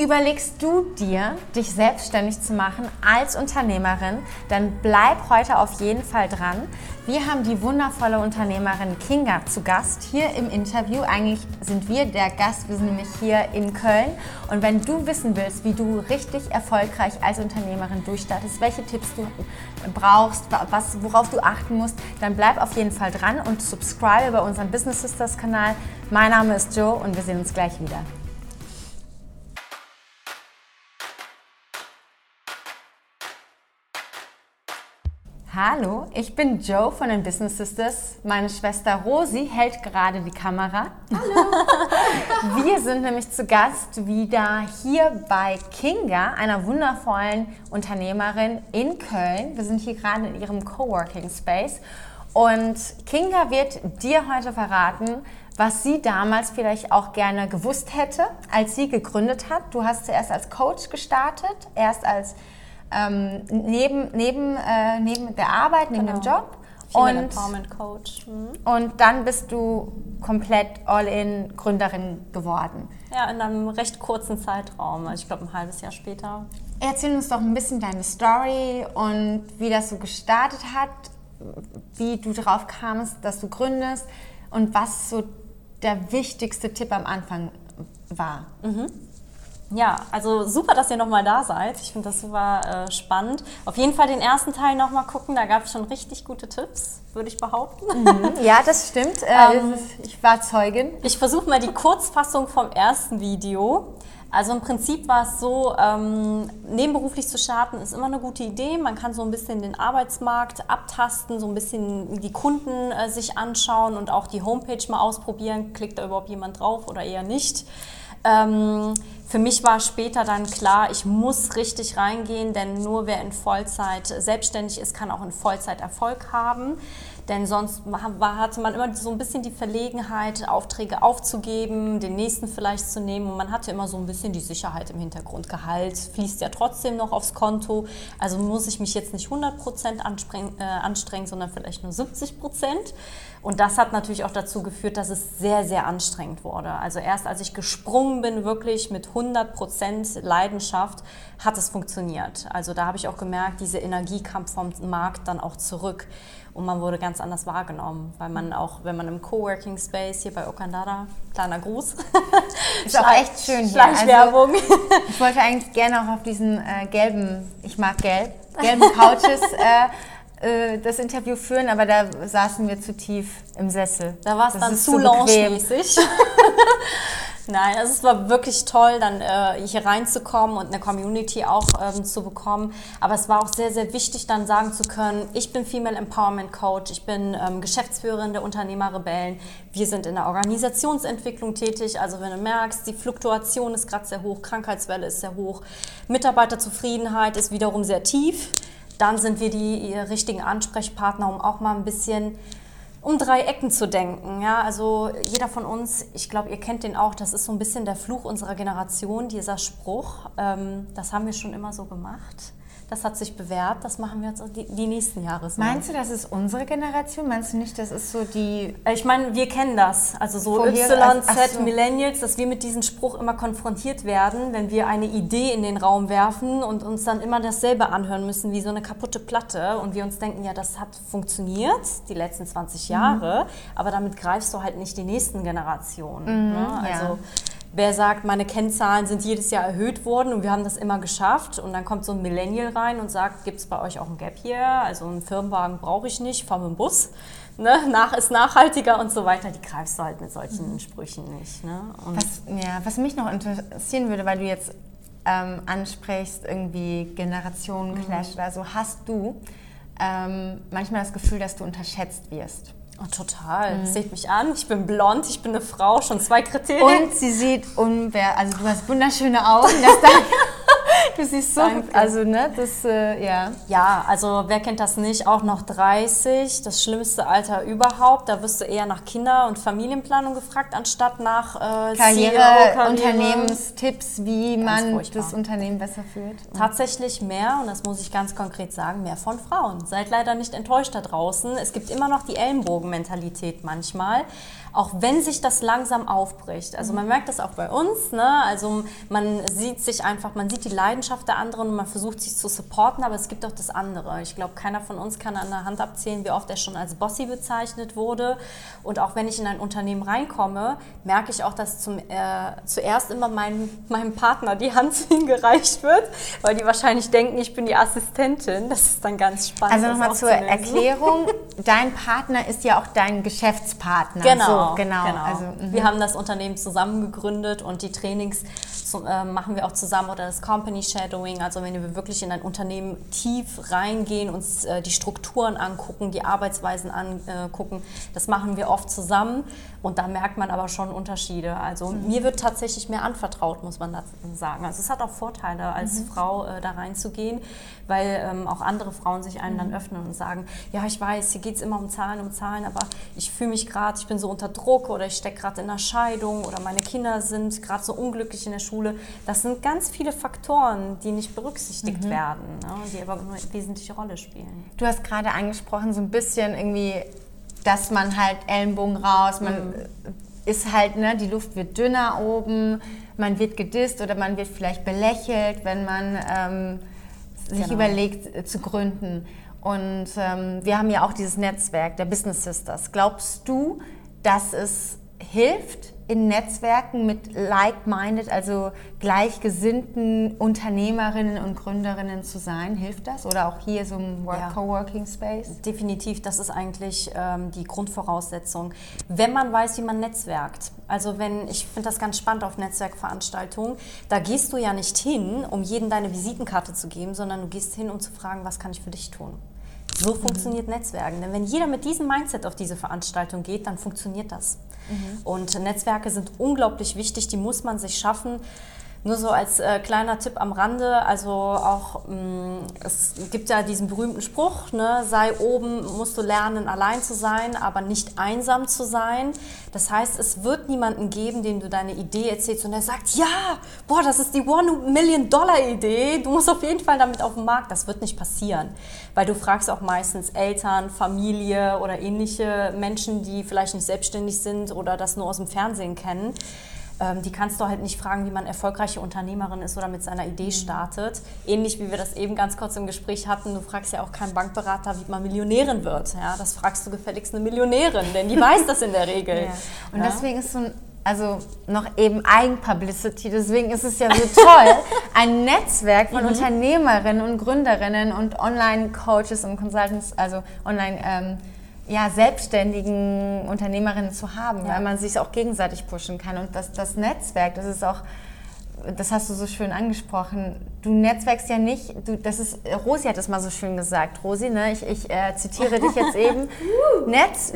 Überlegst du dir, dich selbstständig zu machen als Unternehmerin, dann bleib heute auf jeden Fall dran. Wir haben die wundervolle Unternehmerin Kinga zu Gast hier im Interview. Eigentlich sind wir der Gast, wir sind nämlich hier in Köln. Und wenn du wissen willst, wie du richtig erfolgreich als Unternehmerin durchstartest, welche Tipps du brauchst, was, worauf du achten musst, dann bleib auf jeden Fall dran und subscribe bei unserem Business Sisters Kanal. Mein Name ist Joe und wir sehen uns gleich wieder. Hallo, ich bin Joe von den Business Sisters. Meine Schwester Rosi hält gerade die Kamera. Hallo. Wir sind nämlich zu Gast wieder hier bei Kinga, einer wundervollen Unternehmerin in Köln. Wir sind hier gerade in ihrem Coworking Space und Kinga wird dir heute verraten, was sie damals vielleicht auch gerne gewusst hätte, als sie gegründet hat. Du hast zuerst als Coach gestartet, erst als ähm, neben, neben, äh, neben der Arbeit, neben genau. dem Job. Female und, Empowerment Coach. Mhm. Und dann bist du komplett all-in Gründerin geworden. Ja, in einem recht kurzen Zeitraum. Also ich glaube ein halbes Jahr später. Erzähl uns doch ein bisschen deine Story und wie das so gestartet hat, wie du darauf kamst, dass du gründest und was so der wichtigste Tipp am Anfang war. Mhm. Ja, also super, dass ihr nochmal da seid. Ich finde das super äh, spannend. Auf jeden Fall den ersten Teil nochmal gucken, da gab es schon richtig gute Tipps, würde ich behaupten. Mhm. Ja, das stimmt. Äh, ähm, ich war Zeugin. Ich versuche mal die Kurzfassung vom ersten Video. Also im Prinzip war es so, ähm, nebenberuflich zu starten ist immer eine gute Idee. Man kann so ein bisschen den Arbeitsmarkt abtasten, so ein bisschen die Kunden äh, sich anschauen und auch die Homepage mal ausprobieren. Klickt da überhaupt jemand drauf oder eher nicht? Ähm, für mich war später dann klar, ich muss richtig reingehen, denn nur wer in Vollzeit selbstständig ist, kann auch in Vollzeit Erfolg haben. Denn sonst hatte man immer so ein bisschen die Verlegenheit, Aufträge aufzugeben, den nächsten vielleicht zu nehmen. Und man hatte immer so ein bisschen die Sicherheit im Hintergrund. Gehalt fließt ja trotzdem noch aufs Konto. Also muss ich mich jetzt nicht 100 Prozent äh, anstrengen, sondern vielleicht nur 70 Prozent. Und das hat natürlich auch dazu geführt, dass es sehr, sehr anstrengend wurde. Also erst als ich gesprungen bin, wirklich mit 100 Prozent Leidenschaft, hat es funktioniert. Also da habe ich auch gemerkt, diese Energie kam vom Markt dann auch zurück. Und man wurde ganz anders wahrgenommen, weil man auch, wenn man im Coworking Space hier bei Okandara, kleiner Gruß. Ist auch echt schön hier. Schleichwerbung. Also, ich wollte eigentlich gerne auch auf diesen äh, gelben, ich mag gelb, gelben Couches äh, äh, das Interview führen, aber da saßen wir zu tief im Sessel. Da war es dann zu lounge-mäßig. Nein, also es war wirklich toll, dann äh, hier reinzukommen und eine Community auch ähm, zu bekommen. Aber es war auch sehr, sehr wichtig, dann sagen zu können, ich bin Female Empowerment Coach, ich bin ähm, Geschäftsführerin der Unternehmerrebellen. Wir sind in der Organisationsentwicklung tätig. Also wenn du merkst, die Fluktuation ist gerade sehr hoch, Krankheitswelle ist sehr hoch, Mitarbeiterzufriedenheit ist wiederum sehr tief dann sind wir die richtigen Ansprechpartner, um auch mal ein bisschen um drei Ecken zu denken. Ja, also jeder von uns, ich glaube, ihr kennt den auch, das ist so ein bisschen der Fluch unserer Generation, dieser Spruch. Ähm, das haben wir schon immer so gemacht. Das hat sich bewährt. Das machen wir jetzt die, die nächsten Jahre so. Meinst du, das ist unsere Generation? Meinst du nicht, das ist so die. Ich meine, wir kennen das. Also so Y, Z, so. Millennials, dass wir mit diesem Spruch immer konfrontiert werden, wenn wir eine Idee in den Raum werfen und uns dann immer dasselbe anhören müssen wie so eine kaputte Platte und wir uns denken, ja, das hat funktioniert die letzten 20 Jahre, mhm. aber damit greifst du halt nicht die nächsten Generationen. Mhm, ne? Also. Ja wer sagt, meine Kennzahlen sind jedes Jahr erhöht worden und wir haben das immer geschafft. Und dann kommt so ein Millennial rein und sagt, gibt es bei euch auch ein Gap hier? Also einen Firmenwagen brauche ich nicht, fahr mit dem Bus. Ne? Nach ist nachhaltiger und so weiter. Die greifst du halt mit solchen mhm. Sprüchen nicht. Ne? Was, ja, was mich noch interessieren würde, weil du jetzt ähm, ansprichst, irgendwie Generationenclash mhm. oder so, hast du ähm, manchmal das Gefühl, dass du unterschätzt wirst? Oh, total. Mhm. Seht mich an. Ich bin blond, ich bin eine Frau, schon zwei Kriterien. Und sie sieht unwer, also du hast wunderschöne Augen. Das Du siehst so, Danke. also ne, das, äh, ja. Ja, also wer kennt das nicht? Auch noch 30, das schlimmste Alter überhaupt. Da wirst du eher nach Kinder- und Familienplanung gefragt, anstatt nach äh, Karriere, Karriere, Unternehmenstipps, wie ganz man furchtbar. das Unternehmen besser führt. Tatsächlich mehr, und das muss ich ganz konkret sagen, mehr von Frauen. Seid leider nicht enttäuscht da draußen. Es gibt immer noch die Ellenbogenmentalität manchmal. auch wenn sich das langsam aufbricht. Also man merkt das auch bei uns, ne? also man sieht sich einfach, man sieht die Leidenschaft der anderen und man versucht sich zu supporten, aber es gibt auch das andere. Ich glaube, keiner von uns kann an der Hand abzählen, wie oft er schon als Bossy bezeichnet wurde und auch wenn ich in ein Unternehmen reinkomme, merke ich auch, dass zum, äh, zuerst immer mein, meinem Partner die Hand hingereicht wird, weil die wahrscheinlich denken, ich bin die Assistentin. Das ist dann ganz spannend. Also nochmal zur Erklärung, dein Partner ist ja auch dein Geschäftspartner. Genau, so, genau. genau. Also, wir haben das Unternehmen zusammen gegründet und die Trainings zu, äh, machen wir auch zusammen oder das Company Shadowing, also wenn wir wirklich in ein Unternehmen tief reingehen, uns äh, die Strukturen angucken, die Arbeitsweisen angucken, das machen wir oft zusammen und da merkt man aber schon Unterschiede. Also mhm. mir wird tatsächlich mehr anvertraut, muss man sagen. Also es hat auch Vorteile, als mhm. Frau äh, da reinzugehen, weil ähm, auch andere Frauen sich einem mhm. dann öffnen und sagen, ja, ich weiß, hier geht es immer um Zahlen, um Zahlen, aber ich fühle mich gerade, ich bin so unter Druck oder ich stecke gerade in einer Scheidung oder meine Kinder sind gerade so unglücklich in der Schule. Das sind ganz viele Faktoren, die nicht berücksichtigt mhm. werden, ne, die aber eine wesentliche Rolle spielen. Du hast gerade angesprochen, so ein bisschen irgendwie dass man halt Ellenbogen raus, man mhm. ist halt, ne, die Luft wird dünner oben, man wird gedisst oder man wird vielleicht belächelt, wenn man ähm, sich genau. überlegt äh, zu gründen. Und ähm, wir haben ja auch dieses Netzwerk der Business Sisters. Glaubst du, dass es hilft, in Netzwerken mit like-minded, also gleichgesinnten Unternehmerinnen und Gründerinnen zu sein? Hilft das? Oder auch hier so ein Work ja. Coworking Space? Definitiv, das ist eigentlich ähm, die Grundvoraussetzung. Wenn man weiß, wie man netzwerkt. Also wenn, ich finde das ganz spannend auf Netzwerkveranstaltungen, da gehst du ja nicht hin, um jedem deine Visitenkarte zu geben, sondern du gehst hin, um zu fragen, was kann ich für dich tun? So mhm. funktioniert Netzwerken. Denn wenn jeder mit diesem Mindset auf diese Veranstaltung geht, dann funktioniert das. Mhm. Und Netzwerke sind unglaublich wichtig, die muss man sich schaffen. Nur so als äh, kleiner Tipp am Rande, also auch, mh, mm, es gibt ja diesen berühmten Spruch, ne, sei oben, musst du lernen, allein zu sein, aber nicht einsam zu sein. Das heißt, es wird niemanden geben, dem du deine Idee erzählst und der sagt, ja, boah, das ist die One-Million-Dollar-Idee, du musst auf jeden Fall damit auf den Markt. Das wird nicht passieren, weil du fragst auch meistens Eltern, Familie oder ähnliche Menschen, die vielleicht nicht selbstständig sind oder das nur aus dem Fernsehen kennen ähm, die kannst du halt nicht fragen, wie man erfolgreiche Unternehmerin ist oder mit seiner Idee mhm. startet. Ähnlich wie wir das eben ganz kurz im Gespräch hatten, du fragst ja auch keinen Bankberater, wie man Millionärin wird. Ja, das fragst du gefälligst eine Millionärin, denn die weiß das in der Regel. Ja. Und ja? deswegen ist so ein also noch eben Eigenpublicity. Deswegen ist es ja so toll, ein Netzwerk von mhm. Unternehmerinnen und Gründerinnen und Online-Coaches und Consultants, also Online- ähm, ja, selbstständigen Unternehmerinnen zu haben, ja. weil man sich auch gegenseitig pushen kann. Und das, das Netzwerk, das ist auch, das hast du so schön angesprochen. Du netzwerkst ja nicht, du, das ist, Rosi hat es mal so schön gesagt, Rosi, ne? ich, ich äh, zitiere dich jetzt eben. Netz,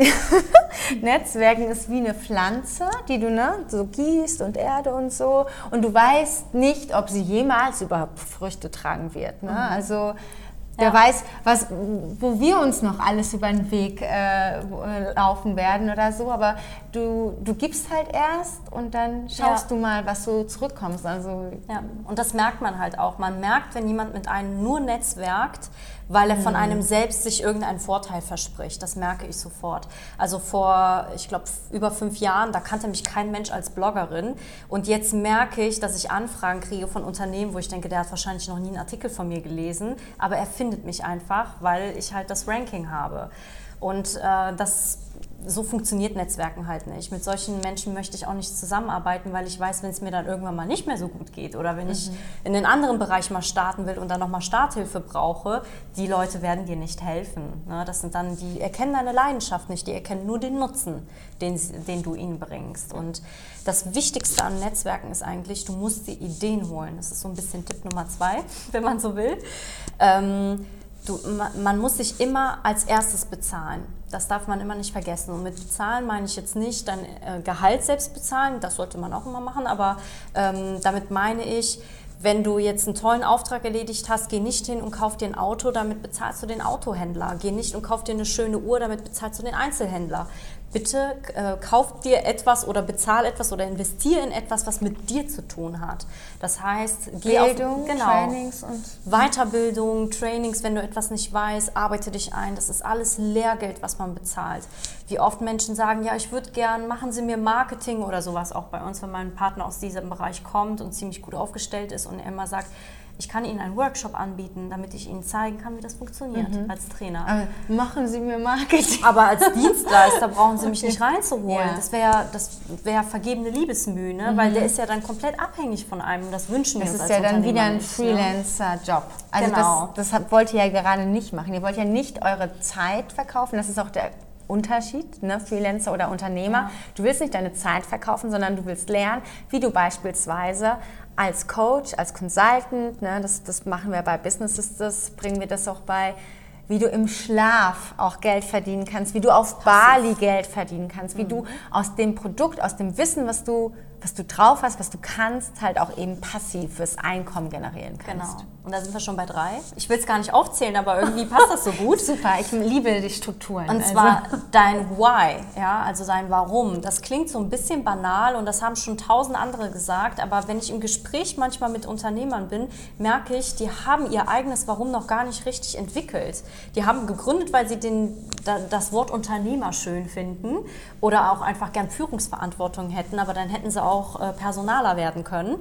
Netzwerken ist wie eine Pflanze, die du ne, so gießt und Erde und so. Und du weißt nicht, ob sie jemals überhaupt Früchte tragen wird. Ne? Mhm. Also Wer ja. weiß, was, wo wir uns noch alles über den Weg äh, laufen werden oder so. Aber du, du gibst halt erst und dann schaust ja. du mal, was so zurückkommst. Also, ja. Und das merkt man halt auch. Man merkt, wenn jemand mit einem nur netzwerkt, weil er von mhm. einem selbst sich irgendeinen Vorteil verspricht. Das merke ich sofort. Also vor, ich glaube, über fünf Jahren, da kannte mich kein Mensch als Bloggerin. Und jetzt merke ich, dass ich Anfragen kriege von Unternehmen, wo ich denke, der hat wahrscheinlich noch nie einen Artikel von mir gelesen. Aber er findet mich einfach, weil ich halt das Ranking habe. Und äh, das so funktioniert Netzwerken halt nicht. Mit solchen Menschen möchte ich auch nicht zusammenarbeiten, weil ich weiß, wenn es mir dann irgendwann mal nicht mehr so gut geht oder wenn mhm. ich in einen anderen Bereich mal starten will und dann nochmal Starthilfe brauche, die Leute werden dir nicht helfen. Ne? Das sind dann, die erkennen deine Leidenschaft nicht, die erkennen nur den Nutzen, den, den du ihnen bringst. Und das Wichtigste an Netzwerken ist eigentlich, du musst die Ideen holen. Das ist so ein bisschen Tipp Nummer zwei, wenn man so will. Ähm, du, man muss sich immer als erstes bezahlen. Das darf man immer nicht vergessen. Und mit bezahlen meine ich jetzt nicht dein äh, Gehalt selbst bezahlen, das sollte man auch immer machen, aber ähm, damit meine ich, wenn du jetzt einen tollen Auftrag erledigt hast, geh nicht hin und kauf dir ein Auto, damit bezahlst du den Autohändler. Geh nicht und kauf dir eine schöne Uhr, damit bezahlst du den Einzelhändler. Bitte äh, kauf dir etwas oder bezahl etwas oder investiere in etwas, was mit dir zu tun hat. Das heißt, geh Bildung, auf genau, Trainings und Weiterbildung, Trainings, wenn du etwas nicht weißt, arbeite dich ein. Das ist alles Lehrgeld, was man bezahlt. Wie oft Menschen sagen, ja, ich würde gern, machen Sie mir Marketing oder sowas auch bei uns, wenn mein Partner aus diesem Bereich kommt und ziemlich gut aufgestellt ist und er immer sagt, ich kann Ihnen einen Workshop anbieten, damit ich Ihnen zeigen kann, wie das funktioniert Mhm. als Trainer. Aber machen Sie mir Marketing. Aber als Dienstleister brauchen Sie mich nicht reinzuholen. Ja. Mhm. Das wäre das wär vergebene Liebesmühe, ne? weil der ist ja dann komplett abhängig von einem. Das wünschen wir Das uns ist als ja dann wieder ein ne? Freelancer-Job. Also Genau. das, das wollt ihr ja gerade nicht machen. Ihr wollt ja nicht eure Zeit verkaufen. Das ist auch der Unterschied, ne? Freelancer oder Unternehmer. Du willst nicht deine Zeit verkaufen, sondern du willst lernen, wie du beispielsweise als Coach, als Consultant, ne? das, das machen wir bei Business Sisters, bringen wir das auch bei, wie du im Schlaf auch Geld verdienen kannst, wie du auf Bali Geld verdienen kannst, wie Mhm. du aus dem Produkt, aus dem Wissen, was du, was du drauf hast, was du kannst, halt auch eben passiv fürs Einkommen generieren kannst. Genau. Und da sind wir schon bei drei. Ich will es gar nicht aufzählen, aber irgendwie passt das so gut. Super, ich liebe die Strukturen. Und Also- zwar dein Why, ja, also dein Warum. Das klingt so ein bisschen banal und das haben schon tausend andere gesagt, aber wenn ich im Gespräch manchmal mit Unternehmern bin, merke ich, die haben ihr eigenes Warum noch gar nicht richtig entwickelt. Die haben gegründet, weil sie den, da, das Wort Unternehmer schön finden oder auch einfach gern Führungsverantwortung hätten, aber dann hätten sie auch äh, Personaler werden können.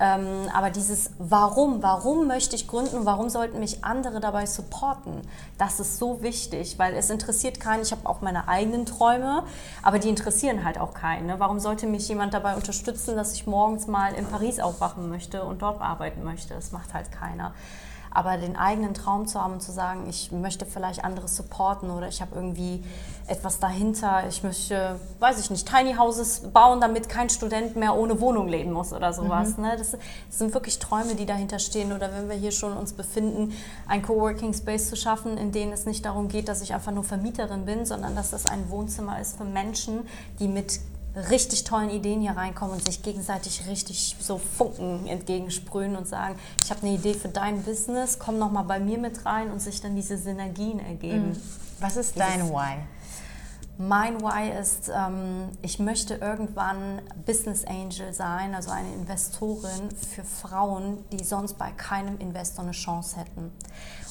Ähm, aber dieses Warum, warum möchte ich gründen und warum sollten mich andere dabei supporten, das ist so wichtig, weil es interessiert keinen. Ich habe auch meine eigenen Träume, aber die interessieren halt auch keinen. Ne? Warum sollte mich jemand dabei unterstützen, dass ich morgens mal in Paris aufwachen möchte und dort arbeiten möchte? Das macht halt keiner. Aber den eigenen Traum zu haben und zu sagen, ich möchte vielleicht andere supporten oder ich habe irgendwie etwas dahinter, ich möchte, weiß ich nicht, Tiny Houses bauen, damit kein Student mehr ohne Wohnung leben muss oder sowas. Ne? Das, das sind wirklich Träume, die dahinter stehen. Oder wenn wir hier schon uns befinden, ein Coworking Space zu schaffen, in dem es nicht darum geht, dass ich einfach nur Vermieterin bin, sondern dass das ein Wohnzimmer ist für Menschen, die mit richtig tollen Ideen hier reinkommen und sich gegenseitig richtig so Funken entgegensprühen und sagen, ich habe eine Idee für dein Business, komm noch mal bei mir mit rein und sich dann diese Synergien ergeben. Was ist dein Why? Mein Why ist, ähm, ich möchte irgendwann Business Angel sein, also eine Investorin für Frauen, die sonst bei keinem Investor eine Chance hätten.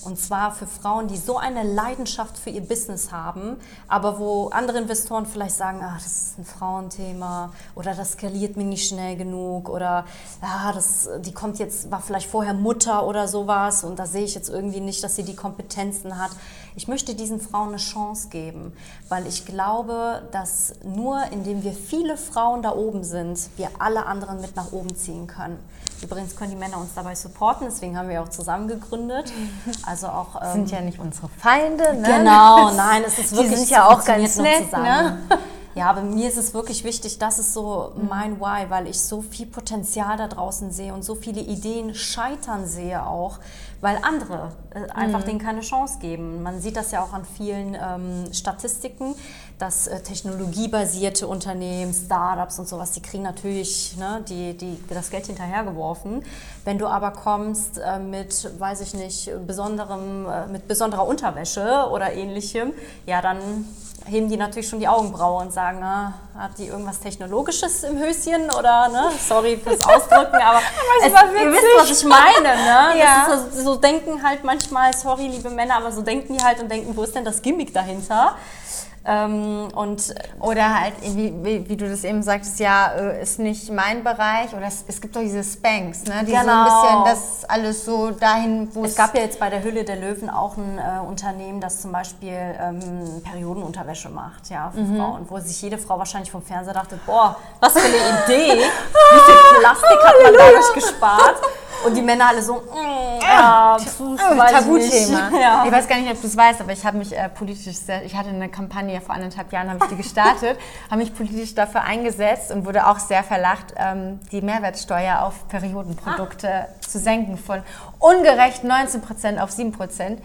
Und zwar für Frauen, die so eine Leidenschaft für ihr Business haben, aber wo andere Investoren vielleicht sagen, ah, das ist ein Frauenthema oder das skaliert mir nicht schnell genug oder ah, das, die kommt jetzt, war vielleicht vorher Mutter oder sowas und da sehe ich jetzt irgendwie nicht, dass sie die Kompetenzen hat. Ich möchte diesen Frauen eine Chance geben, weil ich glaube, dass nur indem wir viele Frauen da oben sind, wir alle anderen mit nach oben ziehen können. Übrigens können die Männer uns dabei supporten, deswegen haben wir auch zusammen gegründet. Also auch ähm, Sind ja nicht unsere Feinde, ne? Genau, nein, es ist Die wirklich sind ja auch ganz nett, zusammen. Ja, aber mir ist es wirklich wichtig, das ist so mein Why, weil ich so viel Potenzial da draußen sehe und so viele Ideen scheitern sehe auch, weil andere äh, einfach denen keine Chance geben. Man sieht das ja auch an vielen ähm, Statistiken, dass äh, technologiebasierte Unternehmen, Startups und sowas, die kriegen natürlich ne, die, die, das Geld hinterhergeworfen. Wenn du aber kommst äh, mit, weiß ich nicht, besonderem, äh, mit besonderer Unterwäsche oder ähnlichem, ja, dann heben die natürlich schon die Augenbraue und sagen, na, hat die irgendwas Technologisches im Höschen oder, ne, sorry fürs Ausdrücken, aber es ihr wisst, was ich meine, ne? Ja. Das ist so, so denken halt manchmal, sorry, liebe Männer, aber so denken die halt und denken, wo ist denn das Gimmick dahinter? Ähm, und Oder halt, wie, wie, wie du das eben sagtest, ja, äh, ist nicht mein Bereich. Oder es, es gibt doch diese Spanks, ne? die so ein Genau. bisschen das alles so dahin, wo Es gab ja jetzt bei der Hülle der Löwen auch ein äh, Unternehmen, das zum Beispiel ähm, Periodenunterwäsche macht, ja, für Frauen, wo sich jede Frau wahrscheinlich vom Fernseher dachte, boah, was für eine Idee, wie viel Plastik hat man dadurch gespart? Und die Männer alle so, mm, ich nicht. Tabuthema. Ja. Ich weiß gar nicht, ob du es weißt, aber ich habe mich äh, politisch sehr, ich hatte eine Kampagne vor anderthalb Jahren, habe ich die gestartet, habe mich politisch dafür eingesetzt und wurde auch sehr verlacht, ähm, die Mehrwertsteuer auf Periodenprodukte zu senken von ungerecht 19% auf 7%.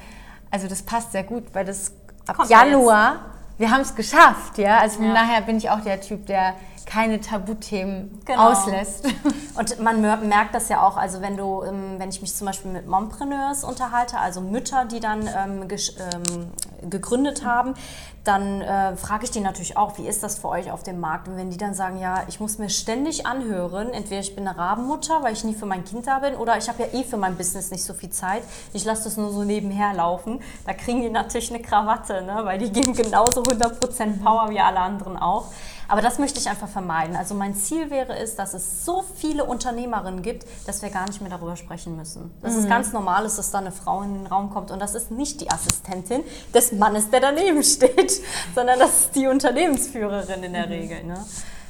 Also das passt sehr gut, weil das ab Kommt ja Januar, wir haben es geschafft, ja. Also von Ja. daher bin ich auch der Typ, der keine Tabuthemen Genau. auslässt. Und man mer- merkt das ja auch, also wenn du, ähm, wenn ich mich zum Beispiel mit Mompreneurs unterhalte, also Mütter, die dann ähm, ähm, gegründet haben, dann äh, frage ich die natürlich auch, wie ist das für euch auf dem Markt? Und wenn die dann sagen, ja, ich muss mir ständig anhören, entweder ich bin eine Rabenmutter, weil ich nie für mein Kind da bin, oder ich habe ja eh für mein Business nicht so viel Zeit, ich lasse das nur so nebenher laufen, da kriegen die natürlich eine Krawatte, ne? weil die geben genauso 100% Power wie alle anderen auch. Aber das möchte ich einfach vermeiden. Also mein Ziel wäre es, dass es so viele Unternehmerinnen gibt, dass wir gar nicht mehr darüber sprechen müssen. Dass mhm. es ganz normal ist, dass da eine Frau in den Raum kommt und das ist nicht die Assistentin des Mannes, der daneben steht, sondern das ist die Unternehmensführerin in der mhm. Regel. Ne?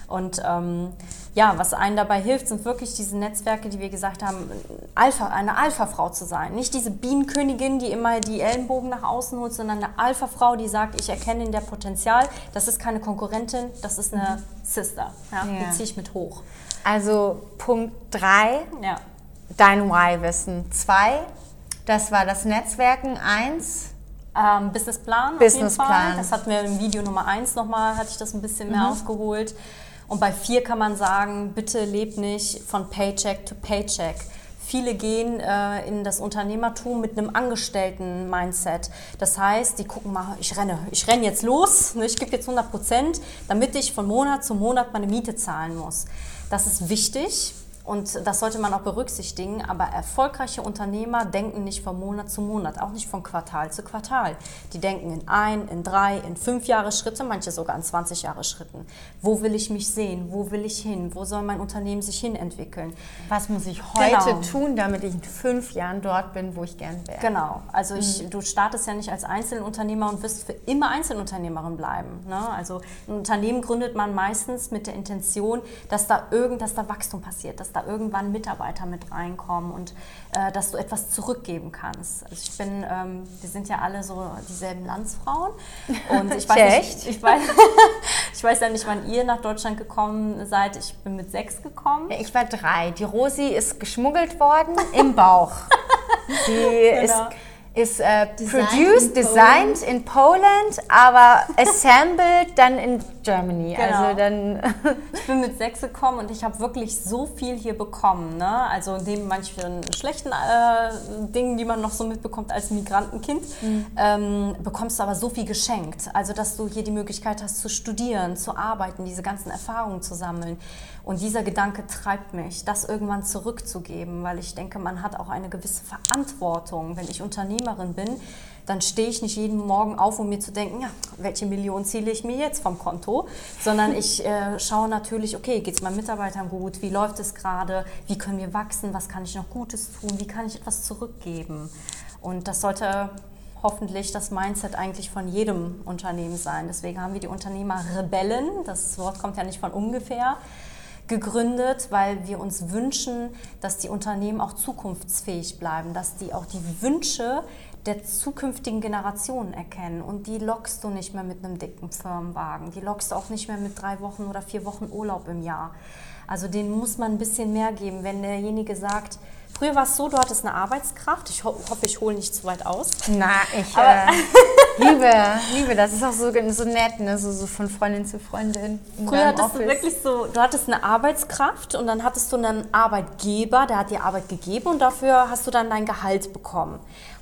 Und ähm, ja, was einen dabei hilft, sind wirklich diese Netzwerke, die wir gesagt haben, Alpha, eine Alpha-Frau zu sein. Nicht diese Bienenkönigin, die immer die Ellenbogen nach außen holt, sondern eine Alpha-Frau, die sagt, ich erkenne in der Potenzial, das ist keine Konkurrentin, das ist eine Sister. Ja? ja. Die ziehe ich mit hoch. Also Punkt 3, ja. dein Why-Wissen. 2, das war das Netzwerken. 1, ähm, Businessplan. Businessplan. Das hatten wir im Video Nummer 1 nochmal, hatte ich das ein bisschen mehr mhm. aufgeholt. Und bei vier kann man sagen, bitte lebt nicht von Paycheck to Paycheck. Viele gehen äh, in das Unternehmertum mit einem Angestellten-Mindset. Das heißt, die gucken mal, ich renne, ich renne jetzt los, ne, ich gebe jetzt 100 Prozent, damit ich von Monat zu Monat meine Miete zahlen muss. Das ist wichtig, und das sollte man auch berücksichtigen. Aber erfolgreiche Unternehmer denken nicht von Monat zu Monat, auch nicht von Quartal zu Quartal. Die denken in ein, in drei, in fünf Jahre Schritte, manche sogar in 20 Jahre Schritten. Wo will ich mich sehen? Wo will ich hin? Wo soll mein Unternehmen sich hin entwickeln? Was muss ich heute genau. tun, damit ich in fünf Jahren dort bin, wo ich gern wäre? Genau. Also ich, mhm. du startest ja nicht als Einzelunternehmer und wirst für immer Einzelunternehmerin bleiben. Ne? Also ein Unternehmen gründet man meistens mit der Intention, dass da irgend, dass da Wachstum passiert, dass da da irgendwann Mitarbeiter mit reinkommen und äh, dass du etwas zurückgeben kannst. Also ich bin, ähm, wir sind ja alle so dieselben Landsfrauen und ich weiß, nicht, ich, weiß, ich weiß ja nicht, wann ihr nach Deutschland gekommen seid. Ich bin mit sechs gekommen. Ich war drei. Die Rosi ist geschmuggelt worden im Bauch. Sie genau. ist ist äh, produced, in designed in Poland, aber assembled dann in Germany. Genau. Also dann ich bin mit sechs gekommen und ich habe wirklich so viel hier bekommen. Ne? Also neben manchen schlechten äh, Dingen, die man noch so mitbekommt als Migrantenkind, mhm. ähm, bekommst du aber so viel geschenkt. Also dass du hier die Möglichkeit hast zu studieren, zu arbeiten, diese ganzen Erfahrungen zu sammeln. Und dieser Gedanke treibt mich, das irgendwann zurückzugeben, weil ich denke, man hat auch eine gewisse Verantwortung. Wenn ich Unternehmerin bin, dann stehe ich nicht jeden Morgen auf, um mir zu denken, ja, welche Million ziele ich mir jetzt vom Konto, sondern ich äh, schaue natürlich, okay, geht es meinen Mitarbeitern gut, wie läuft es gerade, wie können wir wachsen, was kann ich noch Gutes tun, wie kann ich etwas zurückgeben. Und das sollte hoffentlich das Mindset eigentlich von jedem Unternehmen sein. Deswegen haben wir die Unternehmer Rebellen, das Wort kommt ja nicht von ungefähr, gegründet, weil wir uns wünschen, dass die Unternehmen auch zukunftsfähig bleiben, dass die auch die Wünsche der zukünftigen Generationen erkennen. Und die lockst du nicht mehr mit einem dicken Firmenwagen. Die lockst du auch nicht mehr mit drei Wochen oder vier Wochen Urlaub im Jahr. Also denen muss man ein bisschen mehr geben. Wenn derjenige sagt, früher war es so, du hattest eine Arbeitskraft. Ich ho hoffe, ich hole nicht zu weit aus. Na, ich äh, liebe, liebe, das ist auch so, so nett, ne? so, so von Freundin zu Freundin. Früher hattest Office. du wirklich so, du hattest eine Arbeitskraft und dann hattest du einen Arbeitgeber, der hat dir Arbeit gegeben und dafür hast du dann dein Gehalt bekommen.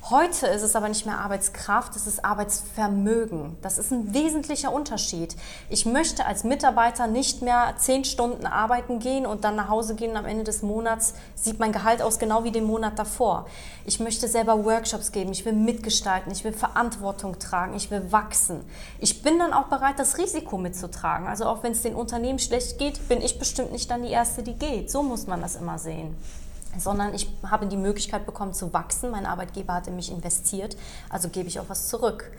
Heute ist es aber nicht mehr Arbeitskraft, es ist Arbeitsvermögen. Das ist ein wesentlicher Unterschied. Ich möchte als Mitarbeiter nicht mehr zehn Stunden arbeiten gehen und dann nach Hause gehen am Ende des Monats sieht mein Gehalt aus genau wie den Monat davor. Ich möchte selber Workshops geben, ich will mitgestalten, ich will Verantwortung tragen, ich will wachsen. Ich bin dann auch bereit, das Risiko mitzutragen. Also auch wenn es den Unternehmen schlecht geht, bin ich bestimmt nicht dann die Erste, die geht. So muss man das immer sehen sondern ich habe die Möglichkeit bekommen zu wachsen. Mein Arbeitgeber hat in mich investiert, also gebe ich auch was zurück.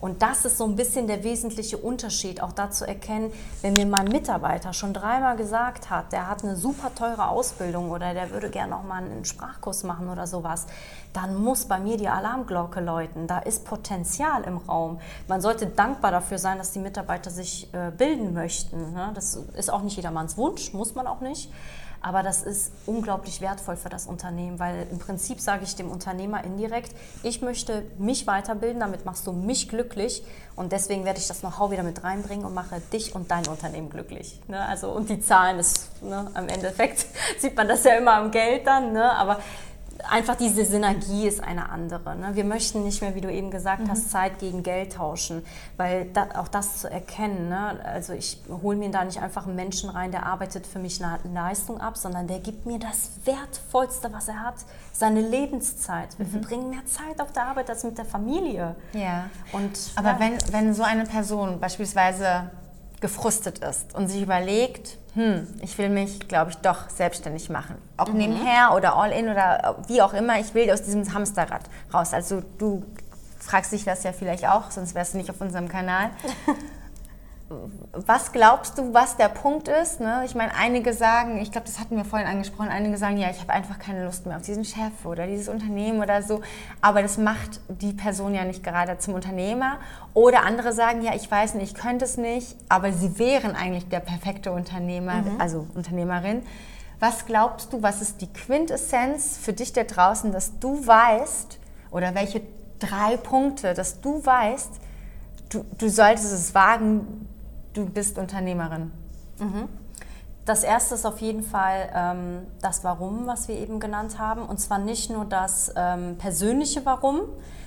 Und das ist so ein bisschen der wesentliche Unterschied, auch da zu erkennen, wenn mir mein Mitarbeiter schon dreimal gesagt hat, der hat eine super teure Ausbildung oder der würde gerne noch mal einen Sprachkurs machen oder sowas, dann muss bei mir die Alarmglocke läuten. Da ist Potenzial im Raum. Man sollte dankbar dafür sein, dass die Mitarbeiter sich äh, bilden möchten. Ne? Das ist auch nicht jedermanns Wunsch, muss man auch nicht. Aber das ist unglaublich wertvoll für das Unternehmen, weil im Prinzip sage ich dem Unternehmer indirekt, ich möchte mich weiterbilden, damit machst du mich glücklich und deswegen werde ich das Know-how wieder mit reinbringen und mache dich und dein Unternehmen glücklich. Ne? Also, und die Zahlen, ist, ne, am Endeffekt sieht man das ja immer am Geld dann, ne? aber einfach diese Synergie ist eine andere. Ne? Wir möchten nicht mehr, wie du eben gesagt mhm. hast, Zeit gegen Geld tauschen, weil da, auch das zu erkennen, ne? also ich hole mir da nicht einfach einen Menschen rein, der arbeitet für mich eine Leistung ab, sondern der gibt mir das Wertvollste, was er hat, seine Lebenszeit. Wir mhm. verbringen mehr Zeit auf der Arbeit als mit der Familie. Ja. Und, Aber ja. Wenn, wenn so eine Person beispielsweise gefrustet ist und sich überlegt, hm, ich will mich, glaube ich, doch selbstständig machen. Ob mhm. nebenher oder all in oder wie auch immer, ich will aus diesem Hamsterrad raus. Also du fragst dich das ja vielleicht auch, sonst wärst du nicht auf unserem Kanal. was glaubst du, was der Punkt ist? Ne? Ich meine, einige sagen, ich glaube, das hatten wir vorhin angesprochen, einige sagen, ja, ich habe einfach keine Lust mehr auf diesen Chef oder dieses Unternehmen oder so. Aber das macht die Person ja nicht gerade zum Unternehmer. Oder andere sagen, ja, ich weiß nicht, ich könnte es nicht, aber sie wären eigentlich der perfekte Unternehmer, mhm. also Unternehmerin. Was glaubst du, was ist die Quintessenz für dich da draußen, dass du weißt, oder welche drei Punkte, dass du weißt, du, du solltest es wagen, du bist Unternehmerin? Mhm. Das erste ist auf jeden Fall ähm, das Warum, was wir eben genannt haben. Und zwar nicht nur das ähm, persönliche Warum,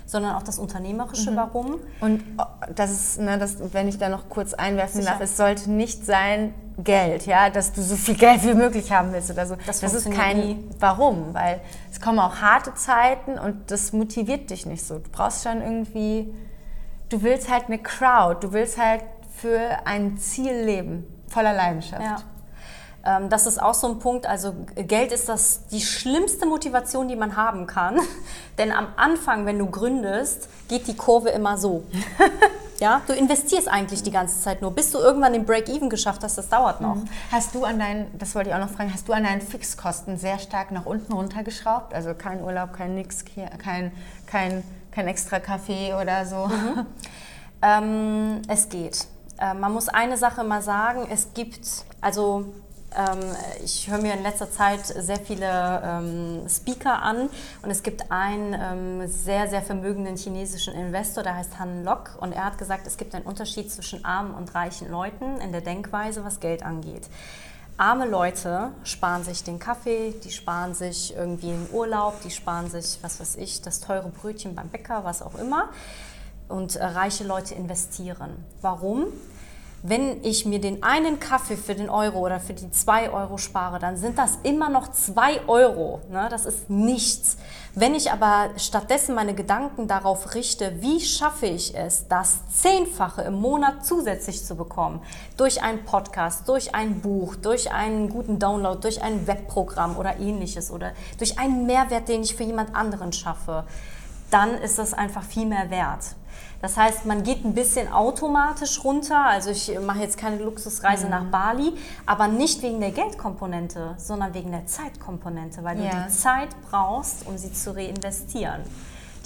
sondern auch das unternehmerische mhm. Warum. Und oh, das ist, ne, das, wenn ich da noch kurz einwerfen Sicher. darf, es sollte nicht sein Geld, ja, dass du so viel Geld wie möglich haben willst oder so. Das, das ist kein nie. Warum, weil es kommen auch harte Zeiten und das motiviert dich nicht so. Du brauchst schon irgendwie, du willst halt eine Crowd, du willst halt für ein Ziel leben, voller Leidenschaft. Ja. Ähm, das ist auch so ein Punkt. Also Geld ist das die schlimmste Motivation, die man haben kann. Denn am Anfang, wenn du gründest, geht die Kurve immer so. ja, du investierst eigentlich die ganze Zeit nur, bis du irgendwann den Break-Even geschafft hast. Das dauert noch. Mhm. Hast du an deinen, das wollte ich auch noch fragen, hast du an deinen Fixkosten sehr stark nach unten runtergeschraubt? Also kein Urlaub, kein nix, kein, kein, kein extra Kaffee oder so? Mhm. Ähm, es geht. Äh, man muss eine Sache mal sagen, es gibt, also ähm, ich höre mir in letzter Zeit sehr viele ähm, Speaker an und es gibt einen ähm, sehr, sehr vermögenden chinesischen Investor, der heißt Han Lok und er hat gesagt, es gibt einen Unterschied zwischen armen und reichen Leuten in der Denkweise, was Geld angeht. Arme Leute sparen sich den Kaffee, die sparen sich irgendwie einen Urlaub, die sparen sich, was weiß ich, das teure Brötchen beim Bäcker, was auch immer und äh, reiche Leute investieren. Warum? Wenn ich mir den einen Kaffee für den Euro oder für die zwei Euro spare, dann sind das immer noch zwei Euro. Ne? Das ist nichts. Wenn ich aber stattdessen meine Gedanken darauf richte, wie schaffe ich es, das Zehnfache im Monat zusätzlich zu bekommen, durch einen Podcast, durch ein Buch, durch einen guten Download, durch ein Webprogramm oder ähnliches oder durch einen Mehrwert, den ich für jemand anderen schaffe, dann ist das einfach viel mehr wert. Das heißt, man geht ein bisschen automatisch runter. Also ich mache jetzt keine Luxusreise mhm. nach Bali, aber nicht wegen der Geldkomponente, sondern wegen der Zeitkomponente, weil ja. du die Zeit brauchst, um sie zu reinvestieren.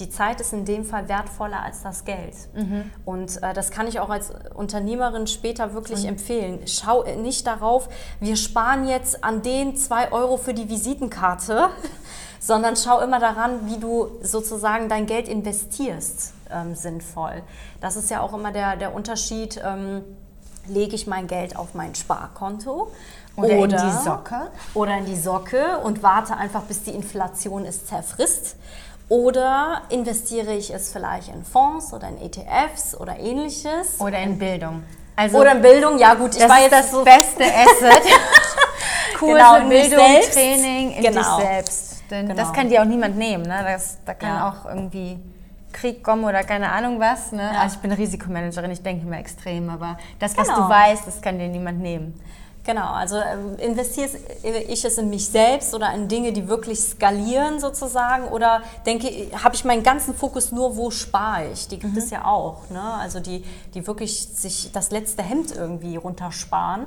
Die Zeit ist in dem Fall wertvoller als das Geld. Mhm. Und äh, das kann ich auch als Unternehmerin später wirklich mhm. empfehlen. Schau nicht darauf, wir sparen jetzt an den zwei Euro für die Visitenkarte, sondern schau immer daran, wie du sozusagen dein Geld investierst ähm, sinnvoll. Das ist ja auch immer der, der Unterschied, ähm, lege ich mein Geld auf mein Sparkonto oder, oder, in die Socke. Oder in die Socke und warte einfach, bis die Inflation es zerfrisst. Oder investiere ich es vielleicht in Fonds oder in ETFs oder ähnliches. Oder in Bildung. Also, oder in Bildung, ja gut, ich das war jetzt das so beste Asset. Kurse, genau, Bildung, Training in genau. dich selbst. Denn genau. das kann dir auch niemand nehmen. Ne? Das, da kann ja. auch irgendwie Krieg kommen oder keine Ahnung was. Ne? Ja. Also ich bin Risikomanagerin, ich denke immer extrem, aber das, was genau. du weißt, das kann dir niemand nehmen. Genau, also äh, investiere ich es in mich selbst oder in Dinge, die wirklich skalieren sozusagen oder denke, habe ich meinen ganzen Fokus nur, wo spare ich? Die gibt mhm. es ja auch, ne? also die, die wirklich sich das letzte Hemd irgendwie runtersparen.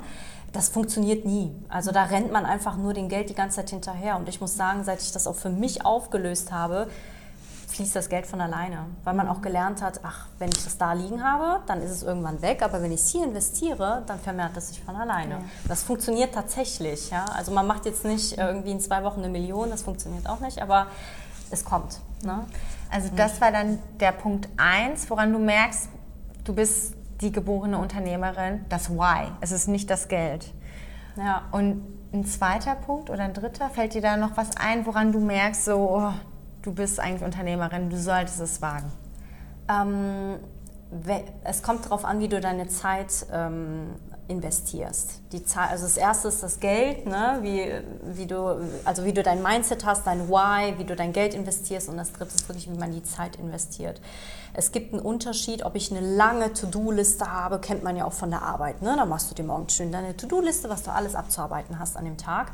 Das funktioniert nie. Also da rennt man einfach nur dem Geld die ganze Zeit hinterher. Und ich muss sagen, seit ich das auch für mich aufgelöst habe, fließt das Geld von alleine, weil man auch gelernt hat, ach, wenn ich das da liegen habe, dann ist es irgendwann weg, aber wenn ich es hier investiere, dann vermehrt es sich von alleine. Okay. Das funktioniert tatsächlich, ja. Also man macht jetzt nicht irgendwie in zwei Wochen eine Million, das funktioniert auch nicht, aber es kommt. Ne? Also das war dann der Punkt eins, woran du merkst, du bist die geborene Unternehmerin, das Why. Es ist nicht das Geld. Ja. Und ein zweiter Punkt oder ein dritter? Fällt dir da noch was ein, woran du merkst, so, oh, du bist eigentlich Unternehmerin, du solltest es wagen? Ähm, es kommt darauf an, wie du deine Zeit ähm, investierst. Die Zahl, also das erste ist das Geld, ne? wie, wie, du, also wie du dein Mindset hast, dein Why, wie du dein Geld investierst und das dritte ist wirklich, wie man die Zeit investiert. Es gibt einen Unterschied, ob ich eine lange To-Do-Liste habe, kennt man ja auch von der Arbeit. Ne? Da machst du dir morgens schön deine To-Do-Liste, was du alles abzuarbeiten hast an dem Tag.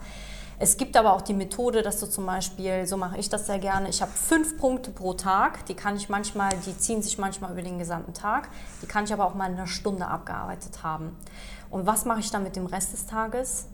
Es gibt aber auch die Methode, dass du zum Beispiel, so mache ich das sehr gerne, ich habe fünf Punkte pro Tag, die kann ich manchmal, die ziehen sich manchmal über den gesamten Tag, die kann ich aber auch mal in einer Stunde abgearbeitet haben. Und was mache ich dann mit dem Rest des Tages?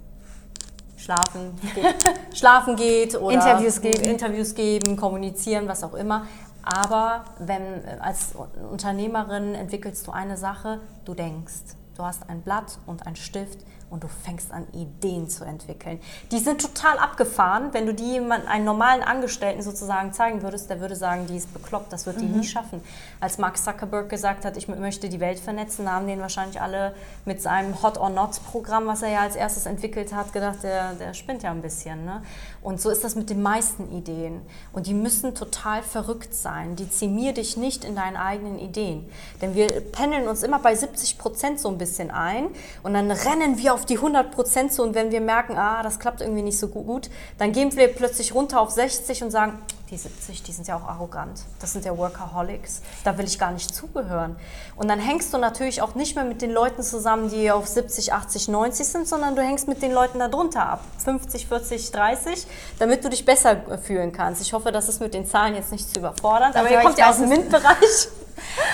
Schlafen, geht, schlafen geht oder Interviews geben. Interviews geben, kommunizieren, was auch immer. Aber wenn als Unternehmerin entwickelst du eine Sache, du denkst. Du hast ein Blatt und ein Stift und du fängst an, Ideen zu entwickeln. Die sind total abgefahren. Wenn du die jemand, einen normalen Angestellten sozusagen zeigen würdest, der würde sagen, die ist bekloppt, das wird die mhm. nie schaffen. Als Mark Zuckerberg gesagt hat, ich möchte die Welt vernetzen, haben den wahrscheinlich alle mit seinem Hot or Not Programm, was er ja als erstes entwickelt hat, gedacht, der, der spinnt ja ein bisschen. Ne? Und so ist das mit den meisten Ideen. Und die müssen total verrückt sein. Die zimier dich nicht in deinen eigenen Ideen. Denn wir pendeln uns immer bei 70 Prozent so ein bisschen ein und dann rennen wir auf auf die 100 Prozent zu und wenn wir merken, ah, das klappt irgendwie nicht so gut, dann gehen wir plötzlich runter auf 60 und sagen, die 70, die sind ja auch arrogant. Das sind ja Workaholics. Da will ich gar nicht zugehören. Und dann hängst du natürlich auch nicht mehr mit den Leuten zusammen, die auf 70, 80, 90 sind, sondern du hängst mit den Leuten darunter ab. 50, 40, 30, damit du dich besser fühlen kannst. Ich hoffe, das ist mit den Zahlen jetzt nicht zu überfordern. Aber ihr kommt ja aus dem MINT-Bereich.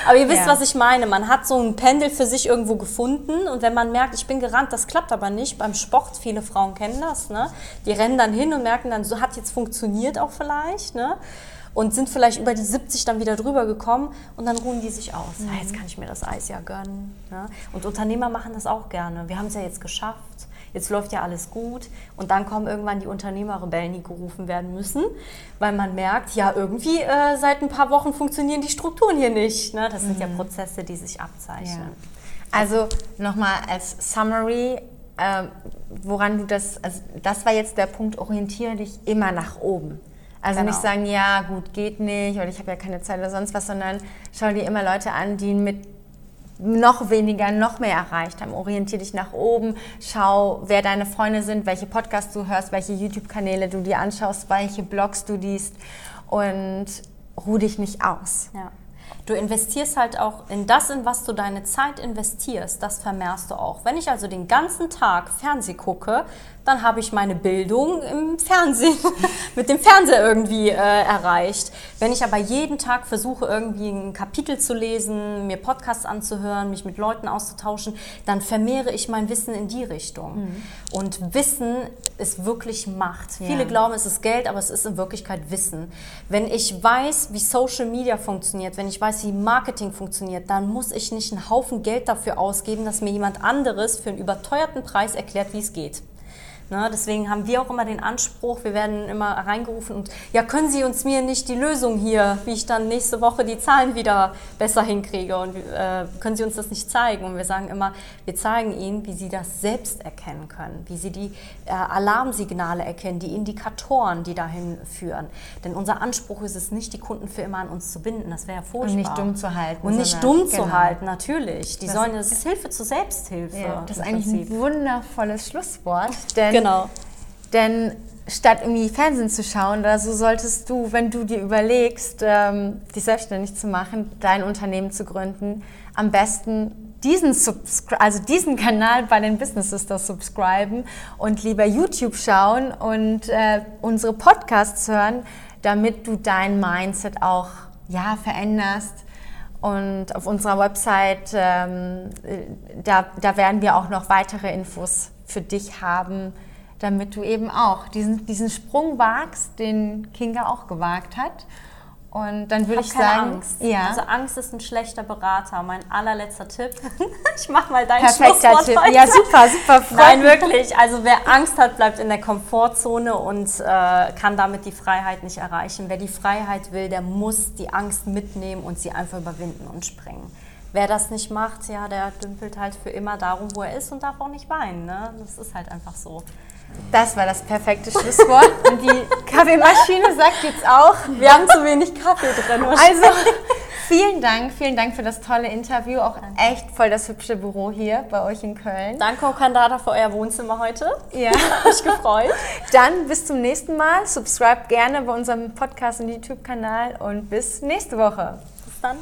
Aber ihr wisst, ja. was ich meine. Man hat so ein Pendel für sich irgendwo gefunden und wenn man merkt, ich bin gerannt, das klappt aber nicht. Beim Sport, viele Frauen kennen das, ne? Die rennen dann hin und merken dann, so hat jetzt funktioniert auch vielleicht, ne? Und sind vielleicht über die 70 dann wieder drüber gekommen und dann ruhen die sich aus. Mhm. Ja, jetzt kann ich mir das Eis ja gönnen. Ne? Und Unternehmer machen das auch gerne. Wir haben es ja jetzt geschafft jetzt läuft ja alles gut. Und dann kommen irgendwann die Unternehmerrebellen, die gerufen werden müssen, weil man merkt, ja, irgendwie äh, seit ein paar Wochen funktionieren die Strukturen hier nicht. Ne? Das mhm. sind ja mhm. Prozesse, die sich abzeichnen. Ja. Also nochmal als Summary, äh, woran du das, also das war jetzt der Punkt, orientiere dich immer nach oben. Also genau. nicht sagen, ja, gut, geht nicht oder ich habe ja keine Zeit oder sonst was, sondern schau dir immer Leute an, die mit noch weniger, noch mehr erreicht haben. Orientier dich nach oben, schau, wer deine Freunde sind, welche Podcasts du hörst, welche YouTube-Kanäle du dir anschaust, welche Blogs du liest und ruh dich nicht aus. Ja. Du investierst halt auch in das, in was du deine Zeit investierst, das vermehrst du auch. Wenn ich also den ganzen Tag Fernseh gucke, dann habe ich meine Bildung im Fernsehen, mit dem Fernseher irgendwie äh, erreicht. Wenn ich aber jeden Tag versuche, irgendwie ein Kapitel zu lesen, mir Podcasts anzuhören, mich mit Leuten auszutauschen, dann vermehre ich mein Wissen in die Richtung. Mhm. Und Wissen ist wirklich Macht. Ja. Viele glauben, es ist Geld, aber es ist in Wirklichkeit Wissen. Wenn ich weiß, wie Social Media funktioniert, wenn ich weiß, wie Marketing funktioniert, dann muss ich nicht einen Haufen Geld dafür ausgeben, dass mir jemand anderes für einen überteuerten Preis erklärt, wie es geht. Ne? Deswegen haben wir auch immer den Anspruch, wir werden immer reingerufen und ja, können Sie uns mir nicht die Lösung hier, wie ich dann nächste Woche die Zahlen wieder besser hinkriege und äh, können Sie uns das nicht zeigen? Und wir sagen immer, wir zeigen Ihnen, wie Sie das selbst erkennen können, wie Sie die äh, Alarmsignale erkennen, die Indikatoren, die dahin führen. Denn unser Anspruch ist es nicht, die Kunden für immer an uns zu binden, das wäre ja furchtbar. Und nicht dumm zu halten. Und nicht dumm genau. zu halten, natürlich. Die das sollen, das ist Hilfe zur Selbsthilfe. Ja, das ist eigentlich Prinzip. ein wundervolles Schlusswort, denn Genau. Denn statt irgendwie Fernsehen zu schauen, da so solltest du, wenn du dir überlegst, ähm, dich selbstständig zu machen, dein Unternehmen zu gründen, am besten diesen, also diesen Kanal bei den Business Sisters subscriben und lieber YouTube schauen und äh, unsere Podcasts hören, damit du dein Mindset auch ja, veränderst. Und auf unserer Website, ähm, äh, da, da werden wir auch noch weitere Infos für dich haben, damit du eben auch diesen, diesen Sprung wagst, den Kinga auch gewagt hat. Und dann würde ich, ich sagen, Angst. Ja. Also Angst ist ein schlechter Berater. Mein allerletzter Tipp. ich mache mal deinen Perfekter Schlusswort Tipp. Heute. Ja, super, super. Nein, wirklich. Also wer Angst hat, bleibt in der Komfortzone und äh, kann damit die Freiheit nicht erreichen. Wer die Freiheit will, der muss die Angst mitnehmen und sie einfach überwinden und springen. wer das nicht macht, ja, der dümpelt halt für immer darum, wo er ist und darf auch nicht weinen. Ne? Das ist halt einfach so. Das war das perfekte Schlusswort. Und die Kaffeemaschine sagt jetzt auch. Wir haben zu wenig Kaffee drin. Also, vielen Dank, vielen Dank für das tolle Interview. Auch echt voll das hübsche Büro hier bei euch in Köln. Danke, Okandata, für euer Wohnzimmer heute. Ja. Hat mich gefreut. Dann bis zum nächsten Mal. Subscribe gerne bei unserem Podcast und YouTube-Kanal und bis nächste Woche. Bis dann.